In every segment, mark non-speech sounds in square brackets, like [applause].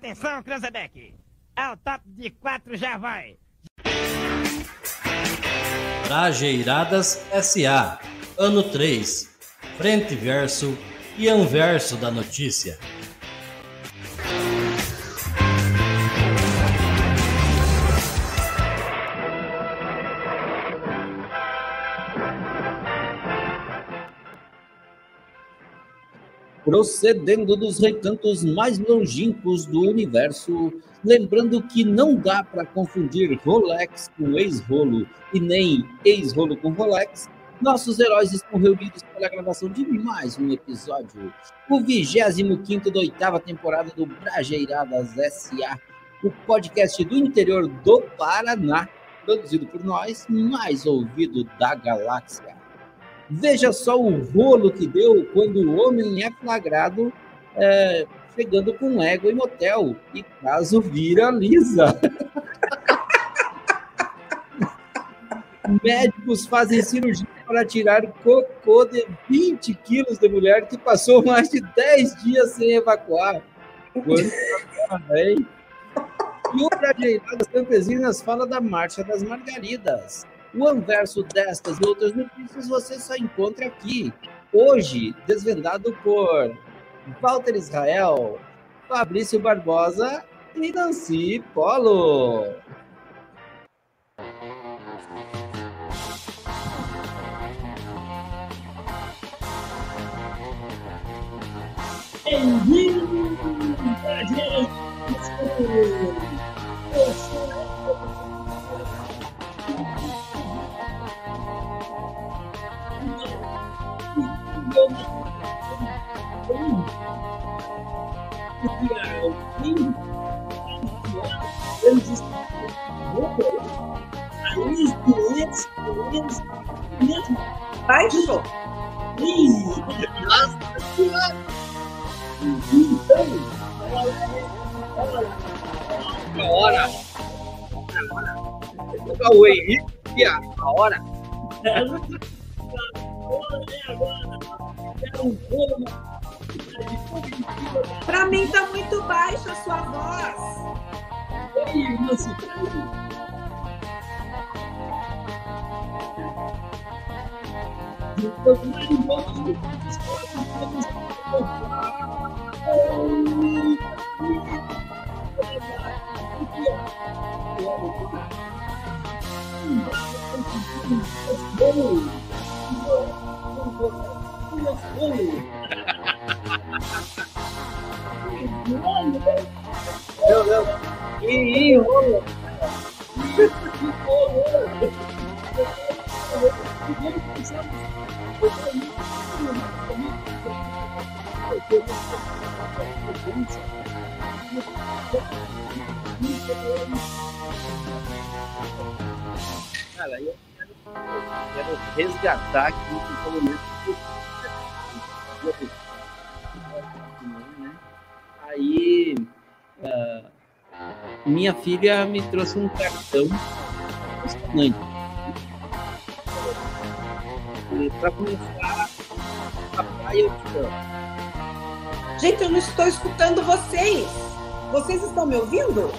Atenção, Cranzebeck. Ao top de quatro já vai. Trajeiradas SA. Ano 3. Frente verso e anverso da notícia. Procedendo dos recantos mais longínquos do universo, lembrando que não dá para confundir Rolex com ex-rolo e nem ex-rolo com Rolex, nossos heróis estão reunidos para a gravação de mais um episódio, o 25 da oitava temporada do Brajeiradas S.A., o podcast do interior do Paraná, produzido por nós, mais ouvido da galáxia. Veja só o rolo que deu quando o homem é flagrado é, chegando com ego em motel e caso viraliza. [laughs] Médicos fazem cirurgia para tirar cocô de 20 quilos de mulher que passou mais de 10 dias sem evacuar. E o Brajeiradas Campesinas fala da Marcha das Margaridas. O anverso destas e outras notícias você só encontra aqui. Hoje, desvendado por Walter Israel, Fabrício Barbosa e Nancy Polo. Bem-vindo, a minha filha me trouxe um cartão impressionante. Para começar, papai, eu te amo. Gente, eu não estou escutando vocês. Vocês estão me ouvindo?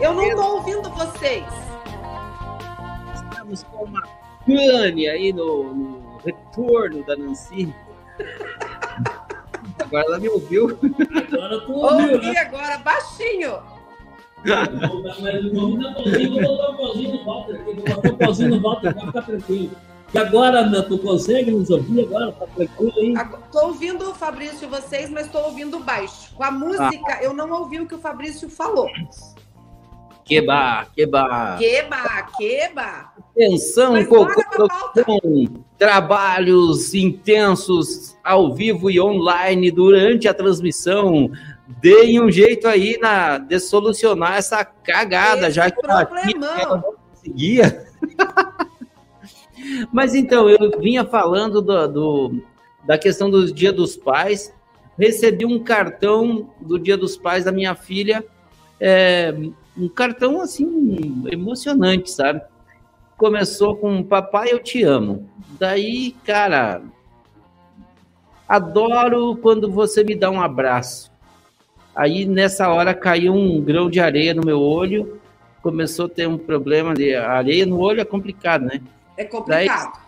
Eu não estou ouvindo vocês. Estamos com uma pane aí no, no retorno da Nancy. Agora ela me ouviu. Agora eu tô ouvindo, Ouvi né? agora baixinho. O pozinho, vou botar o pozinho no Walter aqui, vou botar o pozinho no Walter, vai ficar tranquilo. E agora, Ana, tu consegue nos ouvir agora? Tá tranquilo aí? Estou ouvindo o Fabrício e vocês, mas estou ouvindo baixo. Com a música, eu não ouvi o que o Fabrício falou. Queba, queba. Queba, queba. Atenção, coprodução. Trabalhos intensos ao vivo e online durante a transmissão. Deem um jeito aí na, de solucionar essa cagada, Esse já que a problemão. tia não conseguia. [laughs] Mas então, eu vinha falando do, do- da questão do Dia dos Pais. Recebi um cartão do Dia dos Pais da minha filha, é, um cartão assim emocionante, sabe? Começou com Papai, eu te amo. Daí, cara, adoro quando você me dá um abraço. Aí nessa hora caiu um grão de areia no meu olho, começou a ter um problema de areia no olho, é complicado, né? É complicado.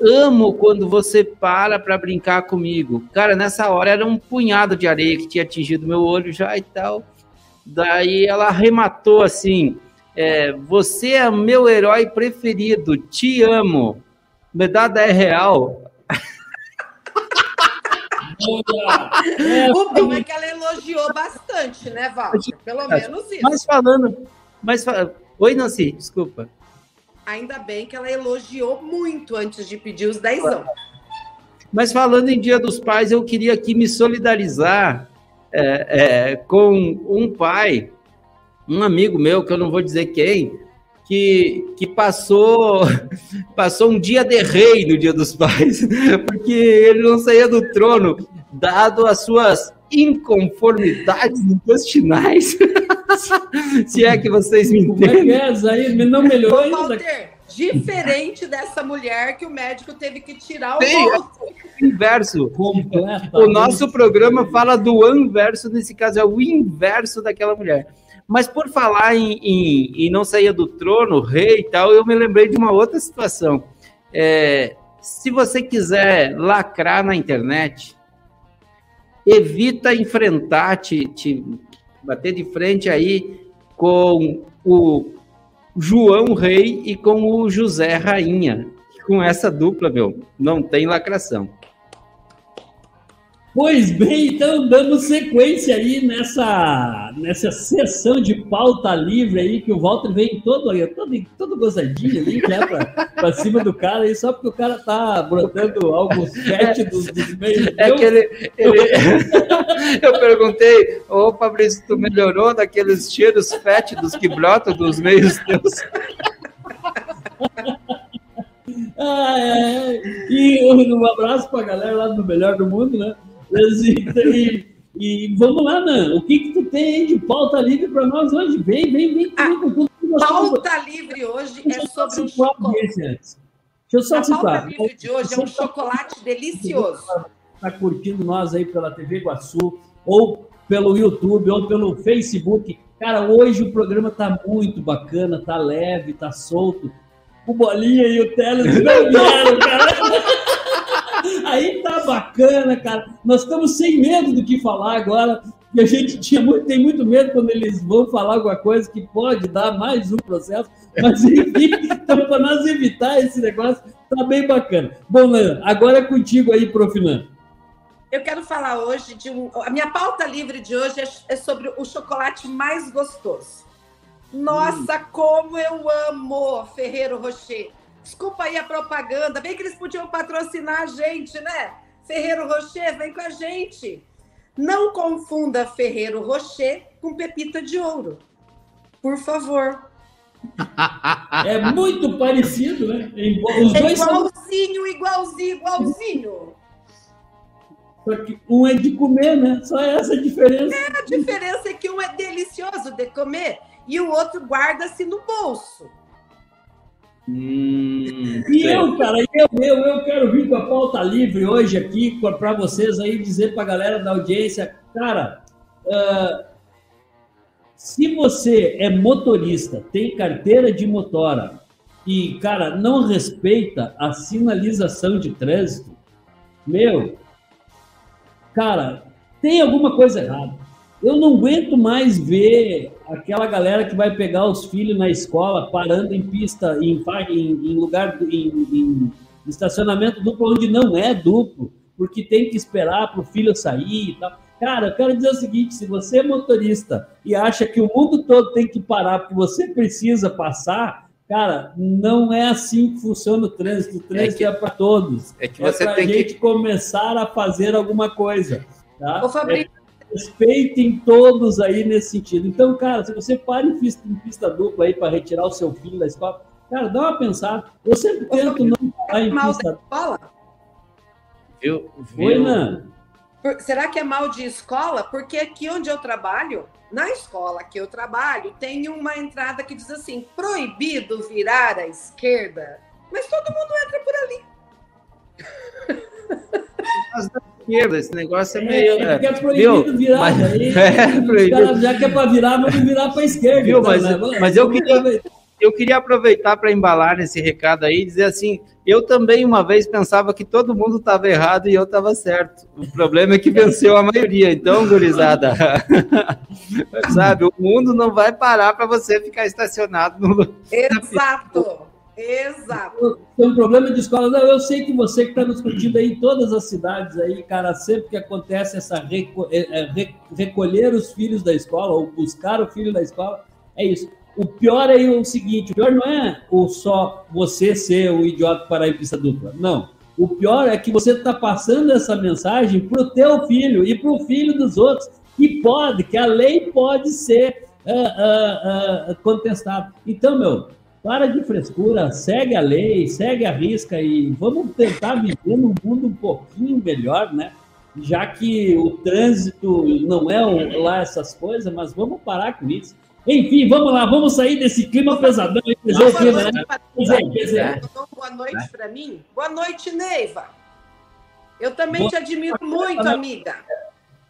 Amo quando você para para brincar comigo. Cara, nessa hora era um punhado de areia que tinha atingido meu olho já e tal. Daí ela arrematou assim: é, Você é meu herói preferido, te amo. Medada é real. [laughs] o bom é que ela elogiou bastante, né, Walter? Pelo menos isso. Mas falando. Mas, Oi, Nancy, desculpa. Ainda bem que ela elogiou muito antes de pedir os dezão. Mas falando em Dia dos Pais, eu queria aqui me solidarizar é, é, com um pai, um amigo meu, que eu não vou dizer quem, que, que passou, [laughs] passou um dia de rei no Dia dos Pais, [laughs] porque ele não saía do trono, dado as suas inconformidades intestinais. [laughs] Se é que vocês me entendem. É que é, aí não melhorou ainda. Diferente dessa mulher que o médico teve que tirar o Sim, inverso. O nosso programa fala do anverso, nesse caso é o inverso daquela mulher. Mas por falar em, em, em não sair do trono, rei e tal, eu me lembrei de uma outra situação. É, se você quiser lacrar na internet, evita enfrentar, te, te bater de frente aí com o João Rei e com o José Rainha. Com essa dupla, meu, não tem lacração. Pois bem, então dando sequência aí nessa, nessa sessão de pauta livre aí, que o Walter vem todo, todo, todo gozadinho ali, né, pra, pra cima do cara aí, só porque o cara tá brotando alguns fétidos dos meios. É que ele, ele... [laughs] Eu perguntei, ô Fabrício, tu melhorou daqueles cheiros fétidos que brotam dos meios teus? [laughs] Ah, é. E um abraço pra galera lá do Melhor do Mundo, né? E, e, vamos lá, Nan. O que, que tu tem aí de pauta livre para nós hoje? Vem, vem, vem. A tudo, pauta livre hoje é sobre o chocolate. Deixa eu só a pauta livre de hoje é um chocolate delicioso. Está curtindo nós aí pela TV Iguaçu, ou pelo YouTube, ou pelo Facebook. Cara, hoje o programa tá muito bacana, tá leve, tá solto. O Bolinha e o Teles não vieram, cara. [laughs] Bacana, cara. Nós estamos sem medo do que falar agora. E a gente tinha muito, tem muito medo quando eles vão falar alguma coisa que pode dar mais um processo. Mas [laughs] enfim, então, para nós evitar esse negócio, tá bem bacana. Bom, Leandro, agora é contigo aí, Profinan. Eu quero falar hoje de um. A minha pauta livre de hoje é, é sobre o chocolate mais gostoso. Nossa, hum. como eu amo Ferreiro Rocher. Desculpa aí a propaganda. Bem que eles podiam patrocinar a gente, né? Ferreiro Rocher, vem com a gente. Não confunda Ferreiro Rocher com Pepita de Ouro. Por favor. [laughs] É muito parecido, né? Os é dois igualzinho, são... igualzinho, igualzinho. Só que um é de comer, né? Só essa a diferença. É, a diferença é que um é delicioso de comer e o outro guarda-se no bolso. Hum, e eu, cara, eu, eu, eu quero vir com a pauta livre hoje aqui para vocês aí dizer para a galera da audiência, cara, uh, se você é motorista, tem carteira de motora e, cara, não respeita a sinalização de trânsito, meu, cara, tem alguma coisa errada. Eu não aguento mais ver aquela galera que vai pegar os filhos na escola parando em pista, em, em, em lugar, em, em, estacionamento duplo onde não é duplo, porque tem que esperar para o filho sair e tal. Cara, eu quero dizer o seguinte: se você é motorista e acha que o mundo todo tem que parar porque você precisa passar, cara, não é assim que funciona o trânsito. O trânsito é, é para todos. É que você é tem gente que começar a fazer alguma coisa. Tá? Ô, Fabrício, respeitem todos aí nesse sentido. Então, cara, se você para em pista, em pista dupla aí para retirar o seu filho da escola, cara, dá uma pensada. Eu sempre tento não parar em mal pista. Escola? Viu? Viu? Oi, Nan. Será que é mal de escola? Porque aqui onde eu trabalho, na escola que eu trabalho, tem uma entrada que diz assim: proibido virar à esquerda. Mas todo mundo entra por ali. Esquerda. Esse negócio é É, meio. é é Viu? proibido virar. Mas- aí, [laughs] é, os proibido. caras já que é para virar, vamos virar para a esquerda. Viu, então, mas- né? Mas eu queria- aproveitar. Eu queria aproveitar para embalar nesse recado aí e dizer assim: eu também uma vez pensava que todo mundo estava errado e eu estava certo. O problema é que venceu a maioria. Então, gurizada, [laughs] sabe, o mundo não vai parar para você ficar estacionado no. Exato. Exato. Tem um problema de escola. Não, eu sei que você que está nos curtindo aí em todas as cidades aí, cara, sempre que acontece essa reco- é, é, re- recolher os filhos da escola ou buscar o filho da escola, é isso. O pior é o seguinte, o pior não é o só você ser o idiota para a pista dupla. Não. O pior é que você está passando essa mensagem para o teu filho e para o filho dos outros, que pode, que a lei pode ser ah, ah, ah, contestada. Então, meu, para de frescura, segue a lei, segue a risca e vamos tentar viver num mundo um pouquinho melhor, né? Já que o trânsito não é lá essas coisas, mas vamos parar com isso. Enfim, vamos lá, vamos sair desse clima pesadão. dizer o Boa clima, né? noite, Patrícia. Boa noite para mim. Boa noite, Neiva. Eu também Boa- te admiro muito, amiga.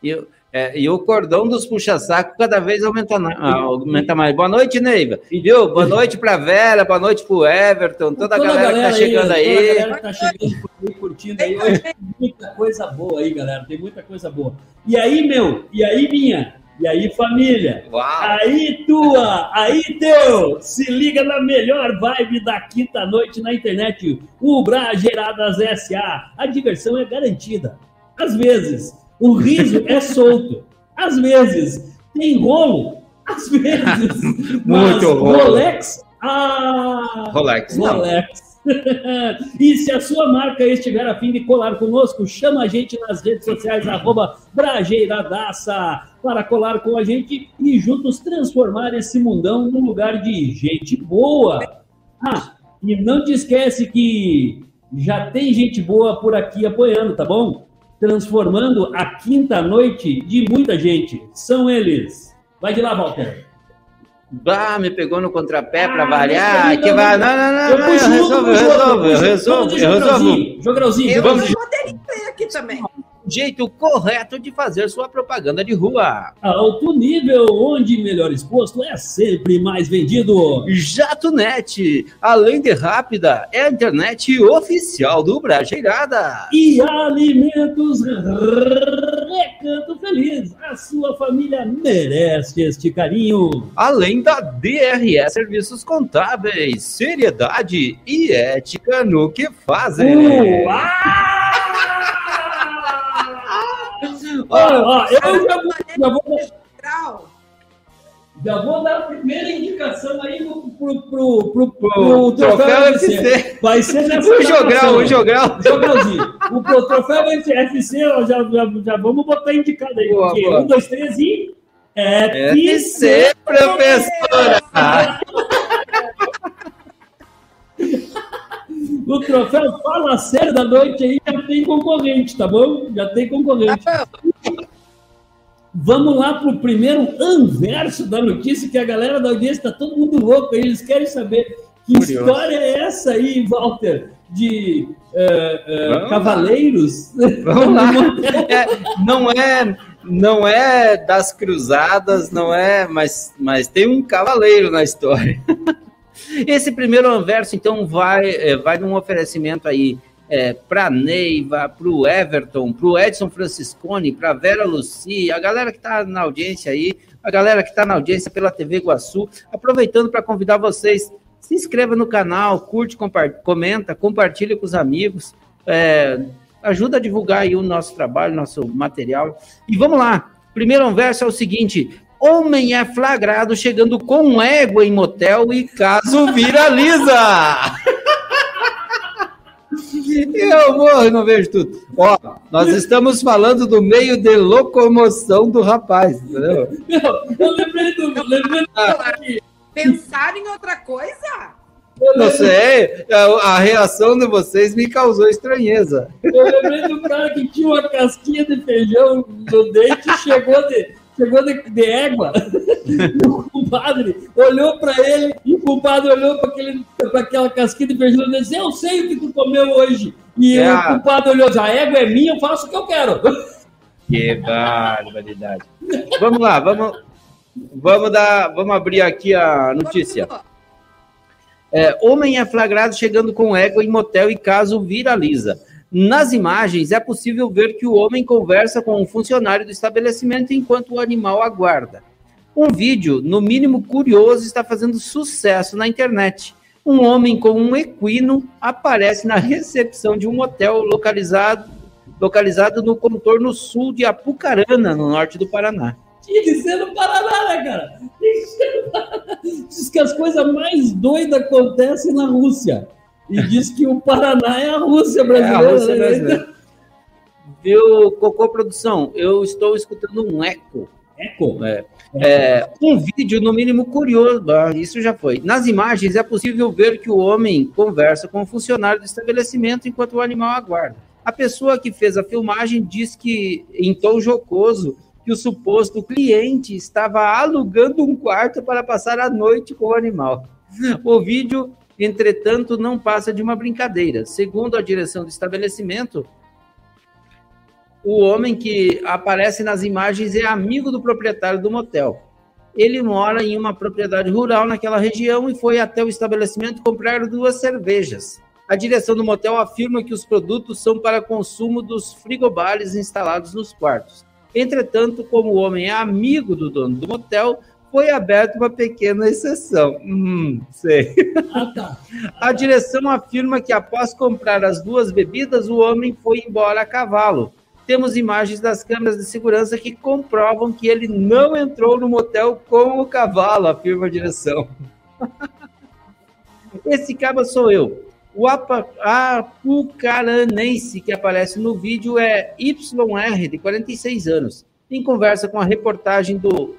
E, o- é, e o cordão dos puxa-saco cada vez aumenta, ah, aumenta mais. Boa noite, Neiva. Viu? Boa noite para Vera, boa noite para o Everton, toda, a galera, que tá chegando Toda a aí. galera que tá chegando aí, curtindo aí. Hoje tem muita coisa boa aí, galera. Tem muita coisa boa. E aí, meu? E aí, minha? E aí, família? Uau! Aí tua, aí teu, se liga na melhor vibe da quinta noite na internet, o Brageiradas SA. A diversão é garantida. Às vezes, o riso é solto. Às vezes, tem rolo. Às vezes, [laughs] mas Muito rolo. Rolex, ah, Rolex. Rolex. [laughs] e se a sua marca estiver a fim de colar conosco, chama a gente nas redes sociais, arroba Brajeiradaça, para colar com a gente e juntos transformar esse mundão num lugar de gente boa. Ah, e não te esquece que já tem gente boa por aqui apoiando, tá bom? Transformando a quinta noite de muita gente. São eles. Vai de lá, Walter. Bah, me pegou no contrapé para Ah, variar. mas Que não, vai. Não, não, não, Eu não, eu resolvo, eu resolvo, eu resolvo, Vamos de eu resolvo. Jogralzinho, Jogralzinho, Eu Jogralzinho. poderia ter aqui também. Jeito correto de fazer sua propaganda de rua. Alto nível, onde melhor exposto é sempre mais vendido. JatoNet, além de rápida, é a internet oficial do Brajeirada. E alimentos Recanto Feliz. A sua família merece este carinho. Além da DRE Serviços Contábeis, seriedade e ética no que fazem. Ó, ó, eu já vou, já, vou, Grau. já vou dar a primeira indicação aí pro, pro, pro, pro, pro troféu troféu FC. FC. Vai ser [laughs] nessa O jogral, o jogral. Jogralzinho. O troféu FC, ó, já, já, já vamos botar indicado aí. Boa, porque boa. um, dois, três e. FC, professora. O troféu Fala Sério da Noite aí já tem concorrente, tá bom? Já tem concorrente. Vamos lá pro primeiro anverso da notícia, que a galera da audiência tá todo mundo louco aí, eles querem saber que Curioso. história é essa aí, Walter, de Vamos lá. cavaleiros? Vamos lá. [laughs] [laughs] É, não é não é das cruzadas, não é, mas, mas tem um cavaleiro na história. [laughs] Esse primeiro anverso, então, vai, é, vai num oferecimento aí é, para Neiva, para o Everton, para o Edson Franciscone, para Vera Luci, a galera que está na audiência aí, a galera que está na audiência pela TV Iguaçu, aproveitando para convidar vocês, se inscreva no canal, curte, comenta, compartilha com os amigos, é, ajuda a divulgar aí o nosso trabalho, nosso material. E vamos lá, primeiro verso é o seguinte: homem é flagrado chegando com égua em motel e caso viraliza. [laughs] Eu morro e não vejo tudo. Ó, nós estamos falando do meio de locomoção do rapaz, entendeu? Meu, eu lembrei do. Lembrei do Pensar em outra coisa? eu Não sei, a, a reação de vocês me causou estranheza. Eu lembrei do cara que tinha uma casquinha de feijão no dente, chegou de, chegou de, de égua. [laughs] o compadre olhou para ele e o compadre olhou para aquela casquinha de feijão e disse: Eu sei o que tu comeu hoje. E é. o compadre olhou: A égua é minha, eu faço o que eu quero. Que barbaridade. Vamos lá, vamos, vamos, dar, vamos abrir aqui a notícia. É, homem é flagrado chegando com égua em motel e caso viraliza. Nas imagens, é possível ver que o homem conversa com um funcionário do estabelecimento enquanto o animal aguarda. Um vídeo, no mínimo curioso, está fazendo sucesso na internet. Um homem com um equino aparece na recepção de um hotel localizado, localizado no contorno sul de Apucarana, no norte do Paraná. Tinha que no Paraná, né, cara? Diz que as coisas mais doidas acontecem na Rússia. E diz que o Paraná é a Rússia brasileira. É a Rússia né? brasileira. Viu, Cocô Produção? Eu estou escutando um eco. Eco? É. É, um vídeo, no mínimo, curioso. Ah, isso já foi. Nas imagens é possível ver que o homem conversa com o funcionário do estabelecimento enquanto o animal aguarda. A pessoa que fez a filmagem diz que, em tom jocoso, que o suposto cliente estava alugando um quarto para passar a noite com o animal. O vídeo entretanto, não passa de uma brincadeira. Segundo a direção do estabelecimento, o homem que aparece nas imagens é amigo do proprietário do motel. Ele mora em uma propriedade rural naquela região e foi até o estabelecimento comprar duas cervejas. A direção do motel afirma que os produtos são para consumo dos frigobares instalados nos quartos. Entretanto, como o homem é amigo do dono do motel, foi aberta uma pequena exceção. Hum, sei. Ah, tá. A direção afirma que após comprar as duas bebidas, o homem foi embora a cavalo. Temos imagens das câmeras de segurança que comprovam que ele não entrou no motel com o cavalo, afirma a direção. [laughs] Esse cabo sou eu. O apucaranense que aparece no vídeo é YR, de 46 anos. Em conversa com a reportagem do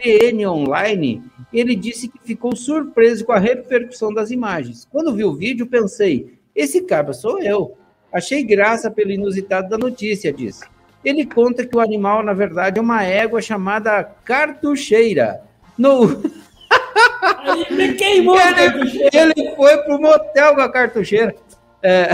TN Online, ele disse que ficou surpreso com a repercussão das imagens. Quando vi o vídeo, pensei: esse cara sou eu. Achei graça pelo inusitado da notícia, disse. Ele conta que o animal, na verdade, é uma égua chamada cartucheira. No... Me queimou, ele, ele foi pro motel com a cartucheira. É...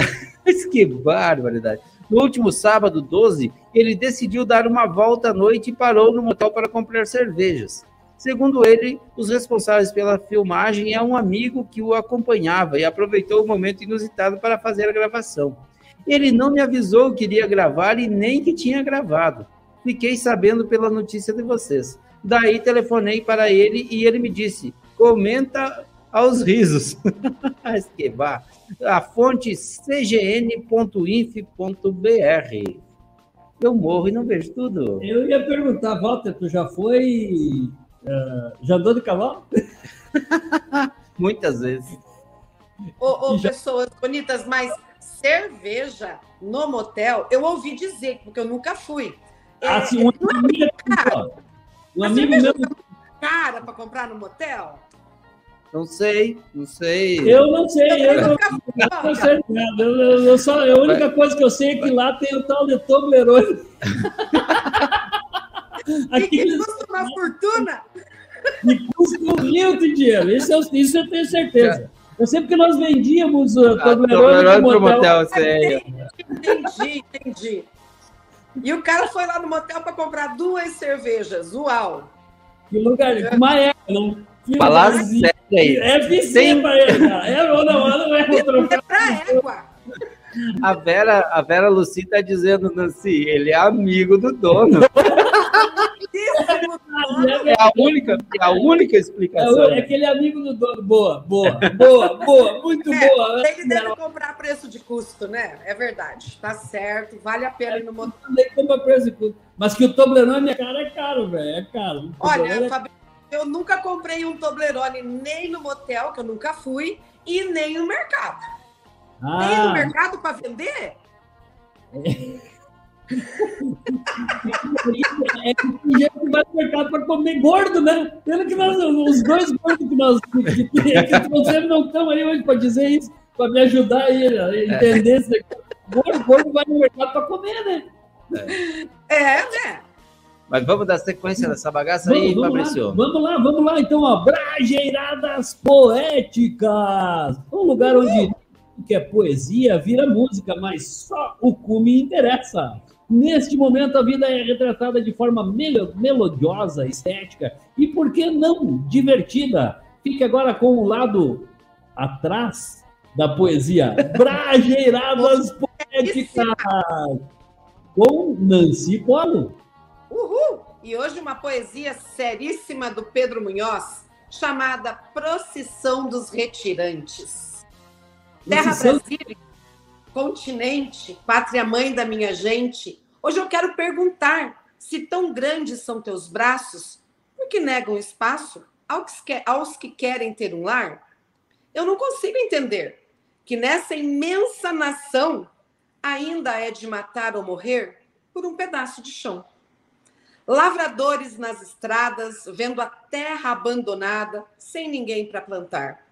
[laughs] que barbaridade. No último sábado, 12, ele decidiu dar uma volta à noite e parou no motel para comprar cervejas. Segundo ele, os responsáveis pela filmagem é um amigo que o acompanhava e aproveitou o momento inusitado para fazer a gravação. Ele não me avisou que iria gravar e nem que tinha gravado. Fiquei sabendo pela notícia de vocês. Daí telefonei para ele e ele me disse: comenta aos risos. [laughs] Esquebar a fonte cgn.inf.br. Eu morro e não vejo tudo. Eu ia perguntar, Walter, tu já foi. Uh, já andou de cavalo? [laughs] Muitas vezes. Ô, ô já... pessoas bonitas, mas cerveja no motel, eu ouvi dizer, porque eu nunca fui. Ah, é, um não é caro. Um amigo meu. cara para comprar no motel? Não sei, não sei. Eu não sei, eu não, eu não sei nada. Eu, eu, só, a única coisa que eu sei é que lá tem o tal de Toblerone. [laughs] Aqui custa uma fortuna. E custa um rio de dinheiro. Isso eu, isso eu tenho certeza. Eu sei porque nós vendíamos o ah, Toblerone pro motel. sei. Entendi, entendi. E o cara foi lá no motel para comprar duas cervejas. Uau! Que lugar, uma época, não Falar sério aí. É vizinha pra ele, cara. É ou não, não é outra. É pra égua. A Vera, a Vera Luci tá dizendo assim, ele é amigo do dono. [laughs] é a única, é a única explicação. É, é que ele é amigo do dono. Boa, boa, boa, boa, muito é, boa. Ele deve comprar preço de custo, né? É verdade. Tá certo, vale a pena ir no motor. compra preço de custo. Mas que o Toblerone é caro, é caro, velho. É caro. Olha, é... Eu nunca comprei um Toblerone nem no motel, que eu nunca fui, e nem no mercado. Ah. Nem no mercado para vender? É. é que tem gente que vai no mercado para comer gordo, né? Pelo que nós, os dois gordos que nós que, que, trouxemos não estão aí hoje para dizer isso, para me ajudar aí a entender. É. Gordo, gordo vai no mercado para comer, né? É, é né? Mas vamos dar sequência nessa bagaça aí, vamos, vamos Fabrício. Lá, vamos lá, vamos lá. Então, ó, Brajeiradas Poéticas. Um lugar onde que é poesia vira música, mas só o cume interessa. Neste momento, a vida é retratada de forma melodiosa, estética e, por que não, divertida. Fique agora com o lado atrás da poesia. Brajeiradas Poéticas com Nancy Polo. Uhul! E hoje uma poesia seríssima do Pedro Munhoz, chamada Procissão dos Retirantes. Terra Brasília, continente, pátria-mãe da minha gente, hoje eu quero perguntar se tão grandes são teus braços, por que negam espaço aos que querem ter um lar? Eu não consigo entender que nessa imensa nação ainda é de matar ou morrer por um pedaço de chão. Lavradores nas estradas, vendo a terra abandonada, sem ninguém para plantar.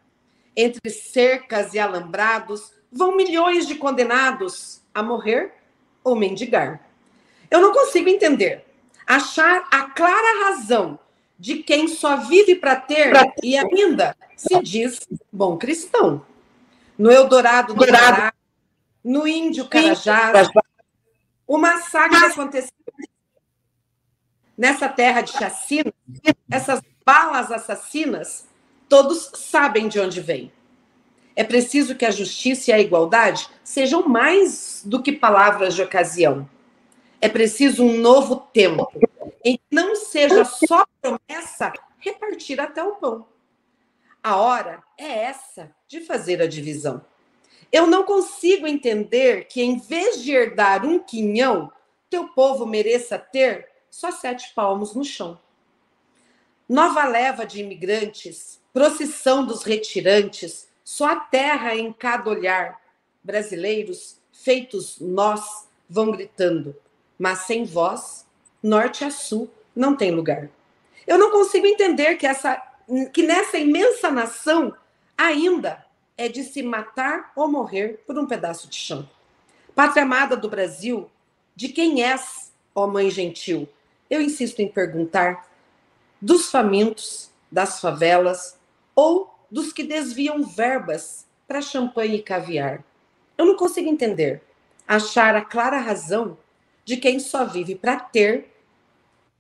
Entre cercas e alambrados, vão milhões de condenados a morrer ou mendigar. Eu não consigo entender, achar a clara razão de quem só vive para ter e ainda se diz bom cristão. No Eldorado do Pará, no Índio Carajás, o massacre aconteceu nessa terra de chacina, essas balas assassinas, todos sabem de onde vêm. É preciso que a justiça e a igualdade sejam mais do que palavras de ocasião. É preciso um novo tempo, em que não seja só promessa repartir até o pão. A hora é essa de fazer a divisão. Eu não consigo entender que, em vez de herdar um quinhão, teu povo mereça ter só sete palmos no chão. Nova leva de imigrantes, procissão dos retirantes, só a terra em cada olhar. Brasileiros, feitos nós, vão gritando, mas sem voz, norte a sul, não tem lugar. Eu não consigo entender que, essa, que nessa imensa nação ainda é de se matar ou morrer por um pedaço de chão. Pátria amada do Brasil, de quem és, ó mãe gentil? Eu insisto em perguntar dos famintos, das favelas ou dos que desviam verbas para champanhe e caviar. Eu não consigo entender, achar a clara razão de quem só vive para ter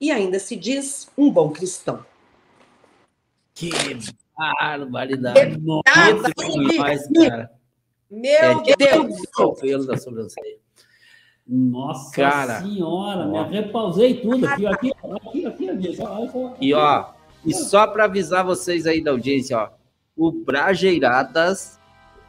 e ainda se diz um bom cristão. Que barbaridade. Pedro Munhoz, cara. Meu É, Deus! Pelo da sobrancelha. Nossa Cara. senhora, Ó. me repausei tudo aqui, aqui, aqui, aqui, aqui. Só, só, E ó, e só para avisar vocês aí da audiência, ó, o Brajeiradas,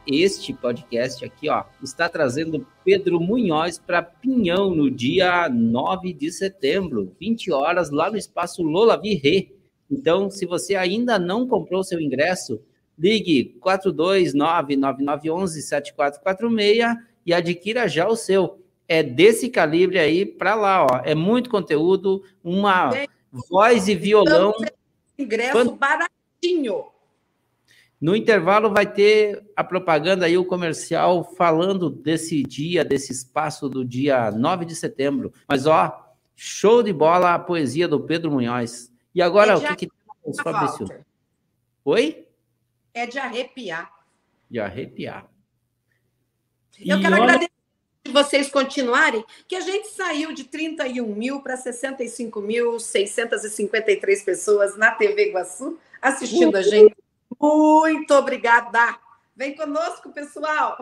este podcast aqui, ó, está trazendo Pedro Munhoz para Pinhão no dia 9 de setembro, 20 horas, lá no espaço Lola Virré. Então, se você ainda não comprou seu ingresso, ligue 429-9911-7446 e adquira já o seu. É desse calibre aí para lá, ó. É muito conteúdo, uma Bem, voz e violão. Ingresso Quando- baratinho. No intervalo vai ter a propaganda aí, o comercial, falando desse dia, desse espaço do dia 9 de setembro. Mas, ó, show de bola a poesia do Pedro Munhoz. E agora, É o que, que Fabrício? Oi? É de arrepiar. De arrepiar. Eu E quero olha- agradecer de vocês continuarem, que a gente saiu de 31 mil para 65.653 pessoas na TV Iguaçu assistindo a gente. Muito obrigada! Vem conosco, pessoal!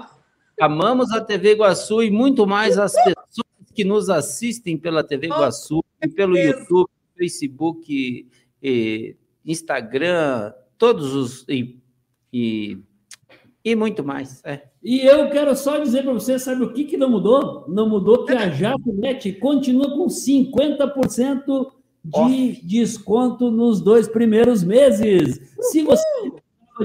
Amamos a TV Iguaçu e muito mais as pessoas que nos assistem pela TV Iguaçu, e pelo. YouTube, Facebook, e Instagram, todos os. E, e, e muito mais. É. E eu quero só dizer para você, sabe o que, que não mudou? Não mudou que a JatoNet continua com 50% de desconto nos dois primeiros meses. Se você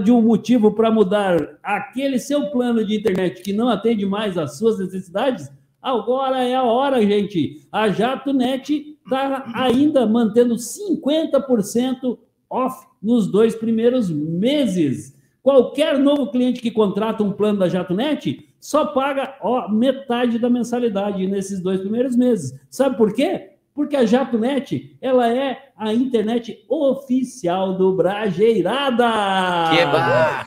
de um motivo para mudar aquele seu plano de internet que não atende mais às suas necessidades, agora é a hora, gente. A JatoNet está ainda mantendo 50% off nos dois primeiros meses. Qualquer novo cliente que contrata um plano da JatoNet só paga ó, metade da mensalidade nesses dois primeiros meses. Sabe por quê? porque a JatoNet, ela é a internet oficial do Brajeirada. Que barra!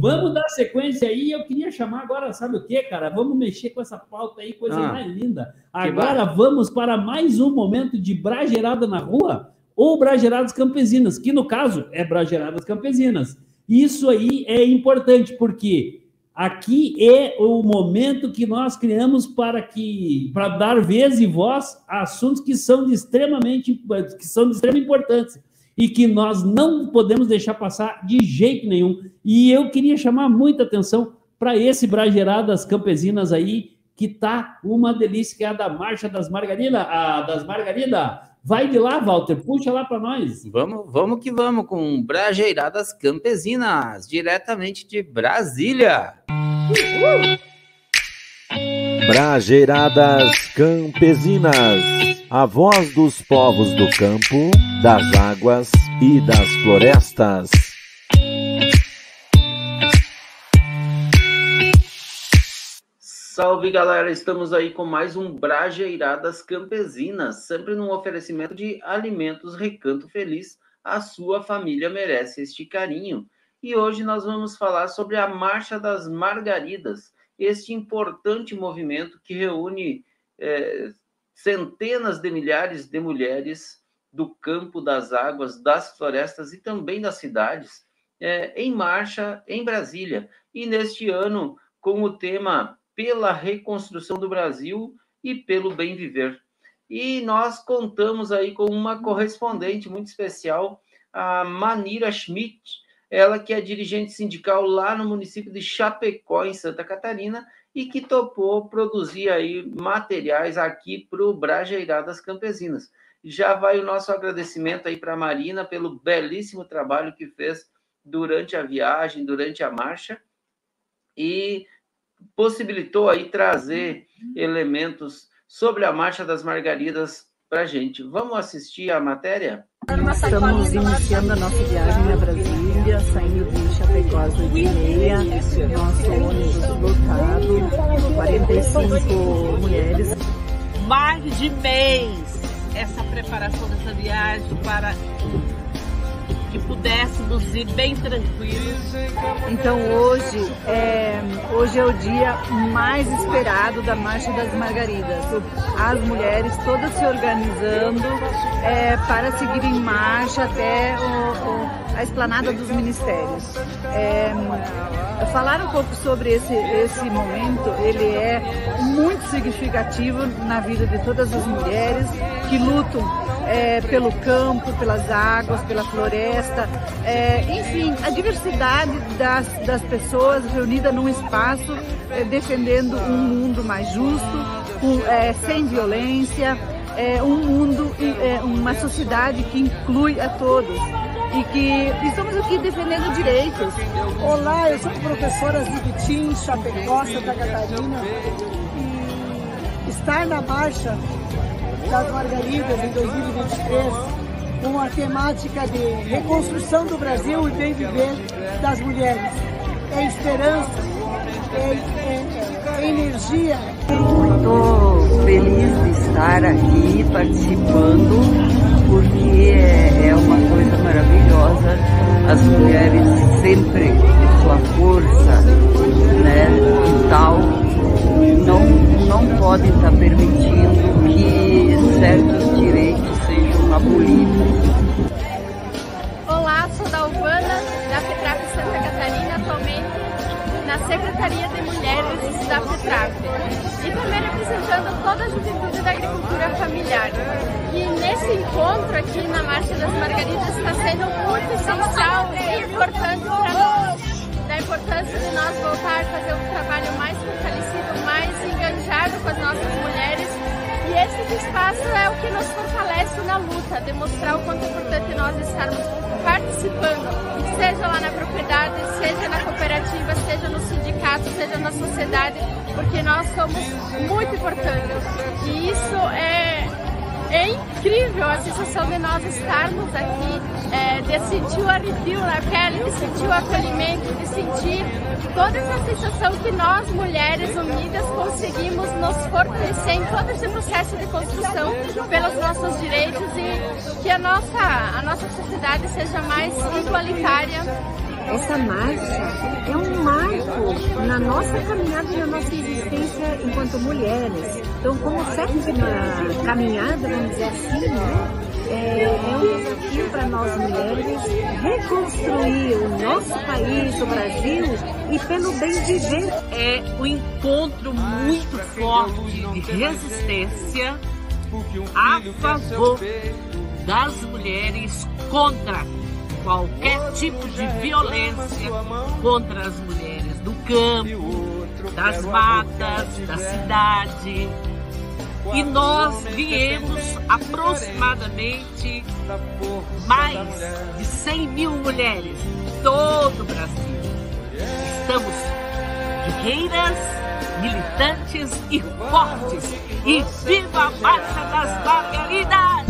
Vamos dar sequência aí. Eu queria chamar agora, sabe o que, cara? Vamos mexer com essa pauta aí, coisa Ah, mais linda. Agora vamos para mais um momento de Brajeirada na rua ou Brajeiradas Campesinas, que no caso é Brajeiradas Campesinas. Isso aí é importante, porque aqui é o momento que nós criamos para que para dar vez e voz a assuntos que são de extremamente que são de extrema importância e que nós não podemos deixar passar de jeito nenhum. E eu queria chamar muita atenção para esse Brajeiradas Campesinas aí, que tá uma delícia, que é a da Marcha das Margaridas, a das Margaridas. Vai de lá, Walter, puxa lá para nós. Vamos, vamos que vamos com Brajeiradas Campesinas, diretamente de Brasília. Brajeiradas Campesinas, a voz dos povos do campo, das águas e das florestas. Salve galera, estamos aí com mais um Brajeiradas Campesinas, sempre num oferecimento de alimentos Recanto Feliz. A sua família merece este carinho. E hoje nós vamos falar sobre a Marcha das Margaridas, este importante movimento que reúne eh, centenas de milhares de mulheres do campo, das águas, das florestas e também das cidades eh, em marcha em Brasília. E neste ano, com o tema pela reconstrução do Brasil e pelo bem viver. E nós contamos aí com uma correspondente muito especial, a Manira Schmidt, ela que é dirigente sindical lá no município de Chapecó, em Santa Catarina, e que topou produzir aí materiais aqui para o Brajeiradas Campesinas. Já vai o nosso agradecimento aí para a Marina pelo belíssimo trabalho que fez durante a viagem, durante a marcha, e possibilitou aí trazer elementos sobre a Marcha das Margaridas para a gente. Vamos assistir a matéria? Estamos iniciando a nossa viagem a Brasília, saindo de Chapecó às 8 e meia, nosso ônibus lotado, 45 mulheres. mais de mês essa preparação dessa viagem para que pudéssemos ir bem tranquilos. Então hoje é, hoje é o dia mais esperado da Marcha das Margaridas. As mulheres todas se organizando é, para seguir em marcha até o- o- a esplanada dos ministérios. É, falar um pouco sobre esse, esse momento, ele é muito significativo na vida de todas as mulheres que lutam é, pelo campo, pelas águas, pela floresta, é, enfim, a diversidade das, das pessoas reunidas num espaço é, defendendo um mundo mais justo, com- é, sem violência, é, um mundo, é, uma sociedade que inclui a todos. E que estamos aqui defendendo direitos. Olá, eu sou professora Ziguitim, Chapecó, Santa Catarina. E estar na marcha das Margaridas em 2023 com a temática de reconstrução do Brasil e bem viver das mulheres. É esperança, é, é- é energia, Muito feliz de estar aqui participando, porque é, é uma coisa maravilhosa. As mulheres sempre com sua força né, vital não, não podem estar permitindo certos direitos sejam abolidos. Olá, sou da Urbana, da FETRAP Santa Catarina, atualmente na Secretaria de Mulheres da FETRAP. E também representando toda a juventude da agricultura familiar. E nesse encontro aqui na Marcha das Margaridas está sendo muito essencial e importante para nós. Da importância de nós voltar a fazer um trabalho mais fortalecido, mais enganjado com as nossas mulheres esse espaço é o que nos fortalece na luta, demonstrar o quanto é importante nós estarmos participando, seja lá na propriedade, seja na cooperativa, seja no sindicato, seja na sociedade, porque nós somos muito importantes. E isso é é incrível a sensação de nós estarmos aqui, é, de sentir o arrepio na pele, de sentir o acolhimento, de sentir toda essa sensação que nós, mulheres unidas, conseguimos nos fortalecer em todo esse processo de construção pelos nossos direitos e que a nossa, a nossa sociedade seja mais igualitária essa marcha é um marco na nossa caminhada e na nossa existência enquanto mulheres. Então, como sétima caminhada, vamos dizer assim, né? é, é um desafio para nós mulheres reconstruir o nosso país, o Brasil, e pelo bem viver. É um encontro muito forte de resistência a favor das mulheres contra qualquer tipo de violência contra as mulheres do campo, das matas, da cidade. E nós viemos aproximadamente mais de 100 mil mulheres de todo o Brasil. Estamos guerreiras, militantes e fortes. E viva a Marcha das Margaridas!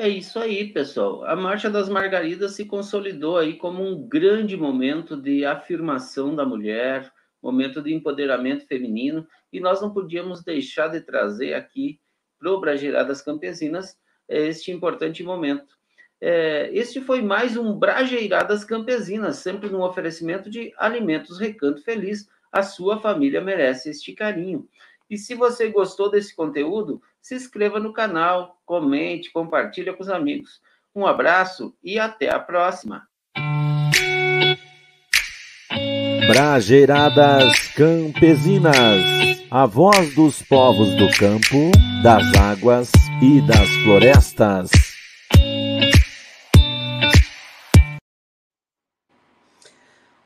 É isso aí, pessoal. A Marcha das Margaridas se consolidou aí como um grande momento de afirmação da mulher, momento de empoderamento feminino, e nós não podíamos deixar de trazer aqui para o Brageiradas Campesinas este importante momento. É, este foi mais um Brageiradas Campesinas, sempre num oferecimento de alimentos Recanto Feliz. A sua família merece este carinho. E se você gostou desse conteúdo, se inscreva no canal, comente, compartilhe com os amigos. Um abraço e até a próxima. Brageiradas Campesinas, a voz dos povos do campo, das águas e das florestas.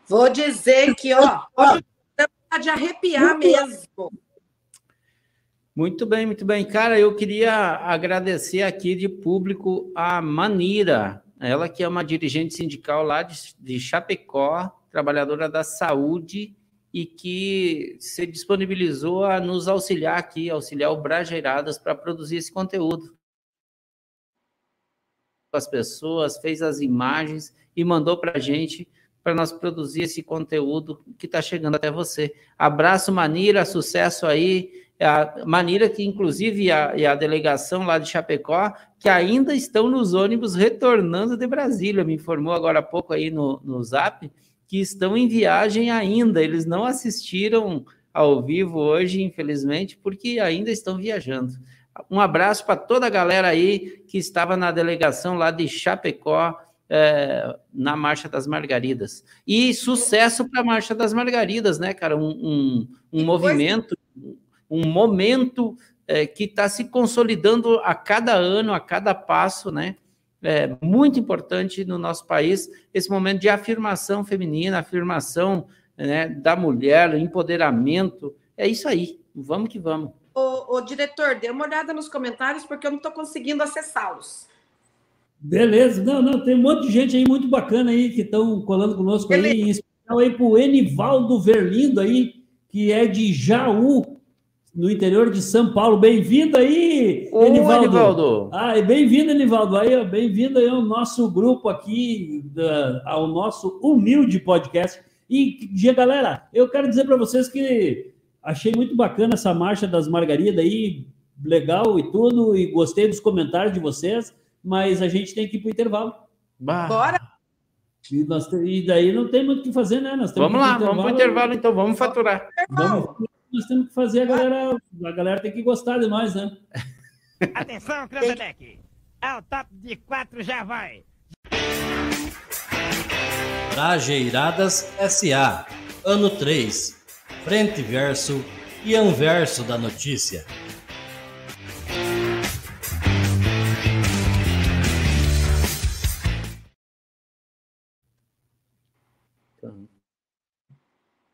Vou dizer que, ó, hoje de arrepiar mesmo. Muito bem, muito bem. Cara, eu queria agradecer aqui de público a Manira, ela que é uma dirigente sindical lá de, de Chapecó, trabalhadora da saúde e que se disponibilizou a nos auxiliar aqui, auxiliar o Brajeiradas para produzir esse conteúdo. As pessoas, fez as imagens e mandou para a gente para nós produzir esse conteúdo que está chegando até você. Abraço, Manira, sucesso aí a maneira que, inclusive, a, a delegação lá de Chapecó, que ainda estão nos ônibus retornando de Brasília, me informou agora há pouco aí no, no Zap, que estão em viagem ainda, eles não assistiram ao vivo hoje, infelizmente, porque ainda estão viajando. Um abraço para toda a galera aí que estava na delegação lá de Chapecó, é, na Marcha das Margaridas. E sucesso para a Marcha das Margaridas, né, cara? Um, um, um movimento, um momento é, que está se consolidando a cada ano, a cada passo, né? É muito importante no nosso país esse momento de afirmação feminina, afirmação né, da mulher, empoderamento. É isso aí. Vamos que vamos. Ô, ô diretor, dê uma olhada nos comentários porque eu não estou conseguindo acessá-los. Beleza, não, não, tem um monte de gente aí muito bacana aí que estão colando conosco Beleza. aí, em especial aí para o Enivaldo Verlindo aí, que é de Jaú, no interior de São Paulo. Bem-vindo aí, Ô, Enivaldo. Enivaldo. Ah, bem-vindo, Enivaldo. Aí, bem-vindo aí ao nosso grupo aqui, da, ao nosso humilde podcast. E, galera, eu quero dizer para vocês que achei muito bacana essa marcha das Margaridas aí, legal e tudo, e gostei dos comentários de vocês, mas a gente tem que ir para o intervalo. Bah. Bora! E, nós, e daí não tem muito o que fazer, né? vamos lá, vamos para o intervalo então, vamos faturar. Vamos, nós temos que fazer a galera. A galera tem que gostar de nós, né? [laughs] Atenção, Cranzebeck! Ao top de quatro já vai! Trajeiradas SA, ano 3, frente verso e anverso da notícia.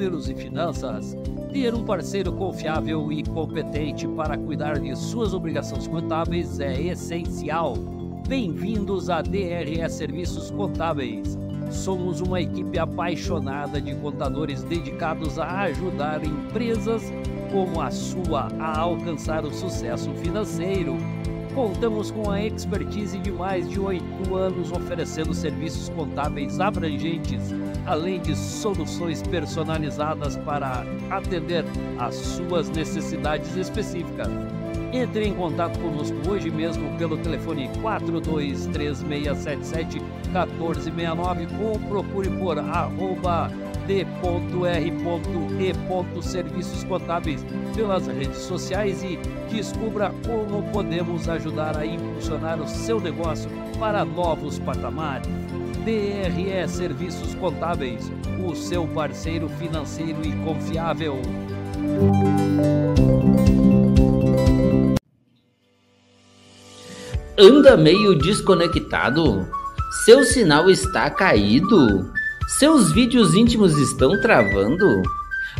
Números e finanças, ter um parceiro confiável e competente para cuidar de suas obrigações contábeis é essencial. Bem-vindos a DRE Serviços Contábeis. Somos uma equipe apaixonada de contadores dedicados a ajudar empresas como a sua a alcançar o sucesso financeiro. Contamos com a expertise de mais de oito anos oferecendo serviços contábeis abrangentes, além de soluções personalizadas para atender às suas necessidades específicas. Entre em contato conosco hoje mesmo pelo telefone 4236771469 ou procure por arroba d.r.e.serviços contábeis pelas redes sociais e descubra como podemos ajudar a impulsionar o seu negócio para novos patamares. DRE Serviços Contábeis, o seu parceiro financeiro e confiável. Anda meio desconectado? Seu sinal está caído? Seus vídeos íntimos estão travando?